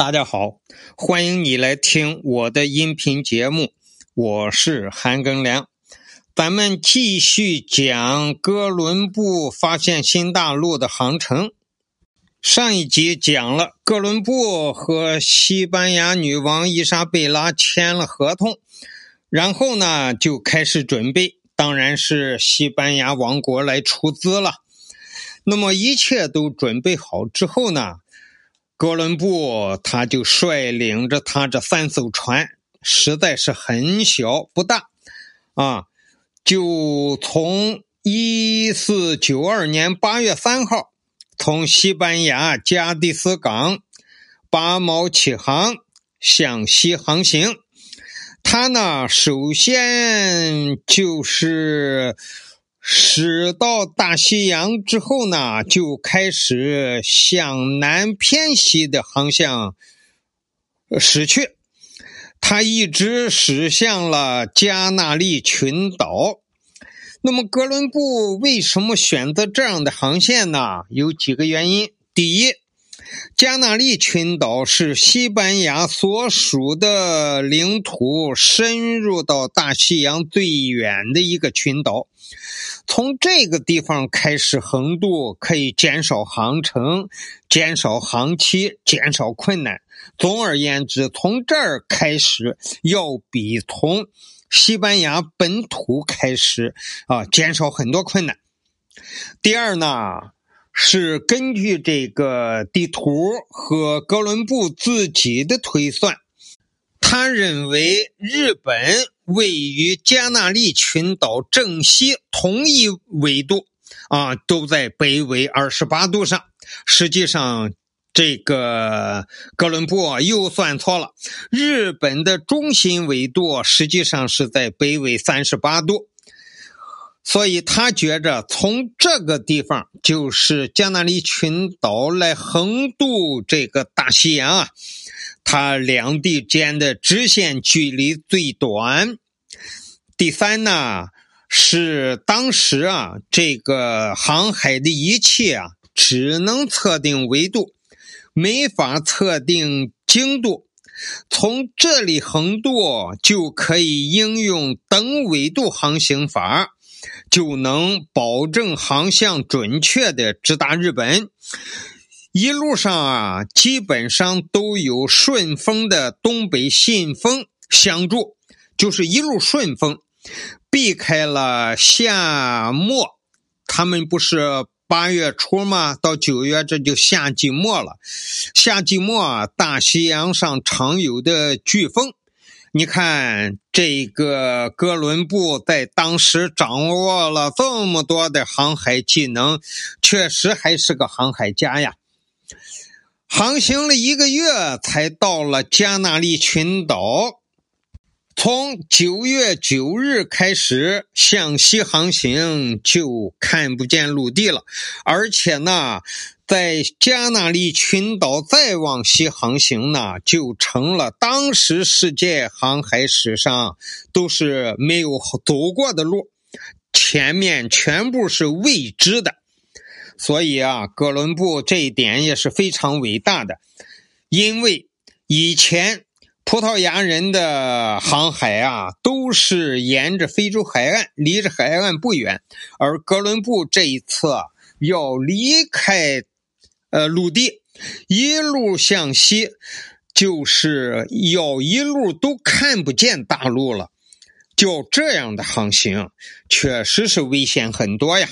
大家好，欢迎你来听我的音频节目，我是韩庚良。咱们继续讲哥伦布发现新大陆的航程。上一集讲了哥伦布和西班牙女王伊莎贝拉签了合同，然后呢就开始准备，当然是西班牙王国来出资了。那么一切都准备好之后呢？哥伦布他就率领着他这三艘船，实在是很小不大，啊，就从一四九二年八月三号，从西班牙加的斯港八锚起航，向西航行。他呢，首先就是。驶到大西洋之后呢，就开始向南偏西的航向驶去。他一直驶向了加纳利群岛。那么，哥伦布为什么选择这样的航线呢？有几个原因。第一，加那利群岛是西班牙所属的领土深入到大西洋最远的一个群岛。从这个地方开始横渡，可以减少航程、减少航期、减少困难。总而言之，从这儿开始要比从西班牙本土开始啊减少很多困难。第二呢，是根据这个地图和哥伦布自己的推算，他认为日本。位于加那利群岛正西同一纬度，啊，都在北纬二十八度上。实际上，这个哥伦布又算错了。日本的中心纬度实际上是在北纬三十八度，所以他觉着从这个地方就是加那利群岛来横渡这个大西洋啊。它两地间的直线距离最短。第三呢，是当时啊，这个航海的仪器啊，只能测定纬度，没法测定经度。从这里横渡就可以应用等纬度航行法，就能保证航向准确的直达日本。一路上啊，基本上都有顺风的东北信风相助，就是一路顺风，避开了夏末。他们不是八月初吗？到九月这就夏季末了。夏季末，大西洋上常有的飓风。你看，这个哥伦布在当时掌握了这么多的航海技能，确实还是个航海家呀。航行了一个月，才到了加那利群岛。从九月九日开始向西航行，就看不见陆地了。而且呢，在加那利群岛再往西航行呢，就成了当时世界航海史上都是没有走过的路，前面全部是未知的。所以啊，哥伦布这一点也是非常伟大的，因为以前葡萄牙人的航海啊，都是沿着非洲海岸，离着海岸不远，而哥伦布这一次要离开呃陆地，一路向西，就是要一路都看不见大陆了，就这样的航行，确实是危险很多呀。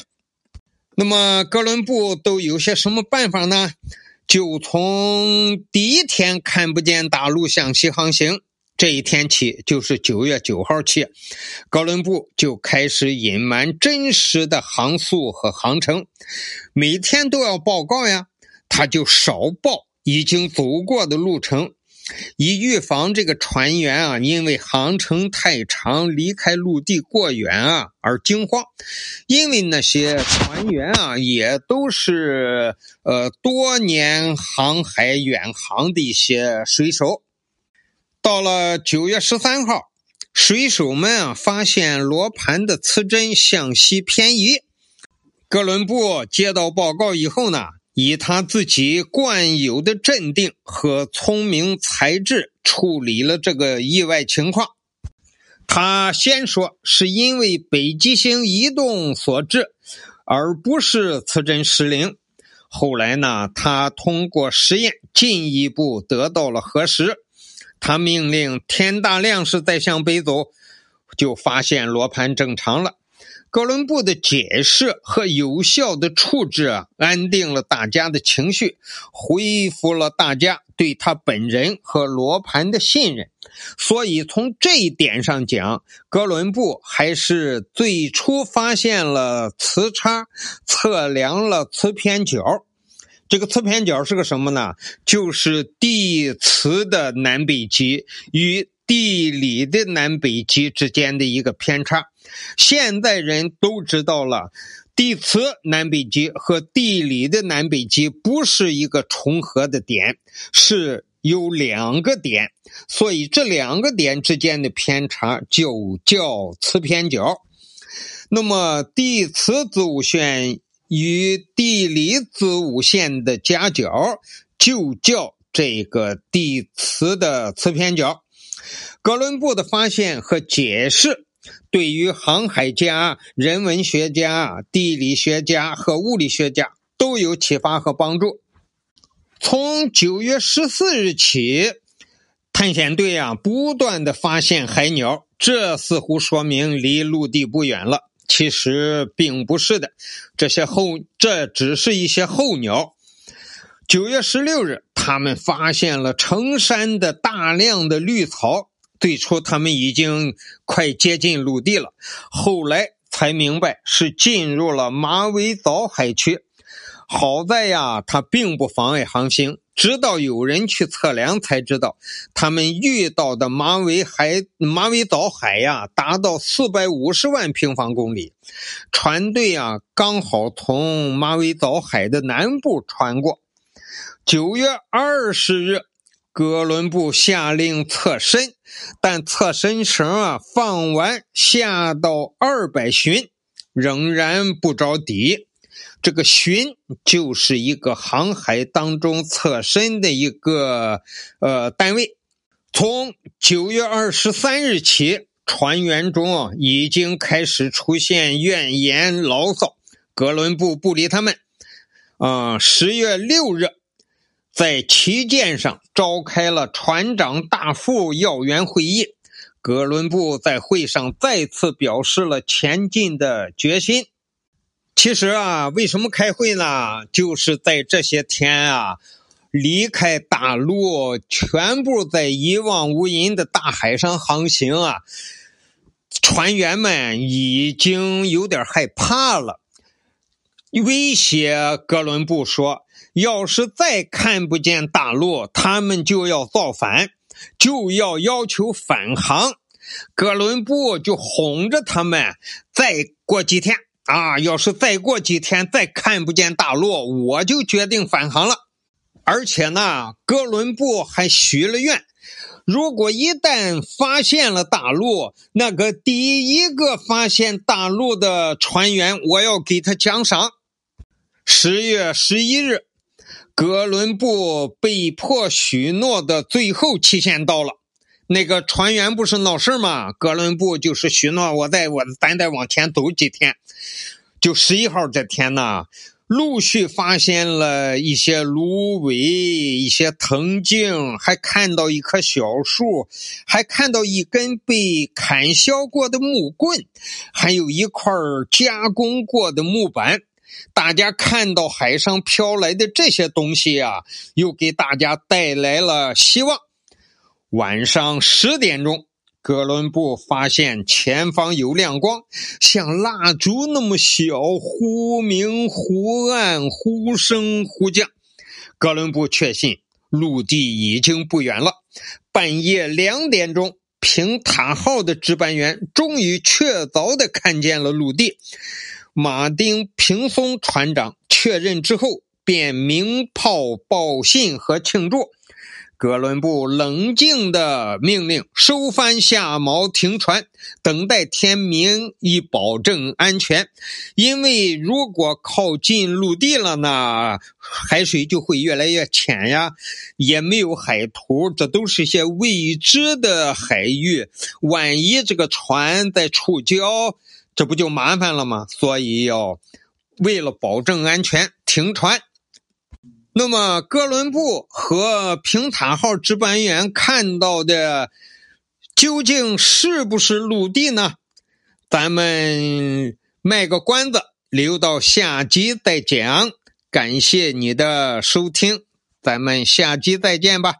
那么哥伦布都有些什么办法呢？就从第一天看不见大陆向西航行这一天起，就是九月九号起，哥伦布就开始隐瞒真实的航速和航程，每天都要报告呀，他就少报已经走过的路程。以预防这个船员啊，因为航程太长，离开陆地过远啊而惊慌。因为那些船员啊，也都是呃多年航海远航的一些水手。到了九月十三号，水手们啊发现罗盘的磁针向西偏移。哥伦布接到报告以后呢？以他自己惯有的镇定和聪明才智处理了这个意外情况。他先说是因为北极星移动所致，而不是磁针失灵。后来呢，他通过实验进一步得到了核实。他命令天大亮时再向北走，就发现罗盘正常了。哥伦布的解释和有效的处置啊，安定了大家的情绪，恢复了大家对他本人和罗盘的信任。所以从这一点上讲，哥伦布还是最初发现了磁差，测量了磁偏角。这个磁偏角是个什么呢？就是地磁的南北极与地理的南北极之间的一个偏差。现在人都知道了，地磁南北极和地理的南北极不是一个重合的点，是有两个点，所以这两个点之间的偏差就叫磁偏角。那么地磁子午线与地理子午线的夹角就叫这个地磁的磁偏角。哥伦布的发现和解释。对于航海家、人文学家、地理学家和物理学家都有启发和帮助。从九月十四日起，探险队啊不断的发现海鸟，这似乎说明离陆地不远了。其实并不是的，这些候这只是一些候鸟。九月十六日，他们发现了成山的大量的绿草。最初他们已经快接近陆地了，后来才明白是进入了马尾藻海区。好在呀，它并不妨碍航行。直到有人去测量，才知道他们遇到的马尾海马尾藻海呀，达到四百五十万平方公里。船队啊，刚好从马尾藻海的南部穿过。九月二十日。哥伦布下令侧身，但侧身绳啊放完下到二百寻，仍然不着底。这个寻就是一个航海当中侧身的一个呃单位。从九月二十三日起，船员中啊已经开始出现怨言牢骚，哥伦布不理他们。啊，十月六日。在旗舰上召开了船长大副要员会议，哥伦布在会上再次表示了前进的决心。其实啊，为什么开会呢？就是在这些天啊，离开大陆，全部在一望无垠的大海上航行啊，船员们已经有点害怕了，威胁哥伦布说。要是再看不见大陆，他们就要造反，就要要求返航。哥伦布就哄着他们，再过几天啊，要是再过几天再看不见大陆，我就决定返航了。而且呢，哥伦布还许了愿，如果一旦发现了大陆，那个第一个发现大陆的船员，我要给他奖赏。十月十一日。哥伦布被迫许诺的最后期限到了，那个船员不是闹事吗？哥伦布就是许诺，我再我咱再往前走几天，就十一号这天呢，陆续发现了一些芦苇、一些藤茎，还看到一棵小树，还看到一根被砍削过的木棍，还有一块加工过的木板。大家看到海上飘来的这些东西啊，又给大家带来了希望。晚上十点钟，哥伦布发现前方有亮光，像蜡烛那么小，忽明忽暗，忽升忽降。哥伦布确信陆地已经不远了。半夜两点钟，平塔号的值班员终于确凿的看见了陆地。马丁·平松船长确认之后，便鸣炮报信和庆祝。哥伦布冷静地命令收帆下锚停船，等待天明，以保证安全。因为如果靠近陆地了呢，海水就会越来越浅呀，也没有海图，这都是些未知的海域。万一这个船在触礁，这不就麻烦了吗？所以要为了保证安全停船。那么，哥伦布和平坦号值班员看到的究竟是不是陆地呢？咱们卖个关子，留到下集再讲。感谢你的收听，咱们下集再见吧。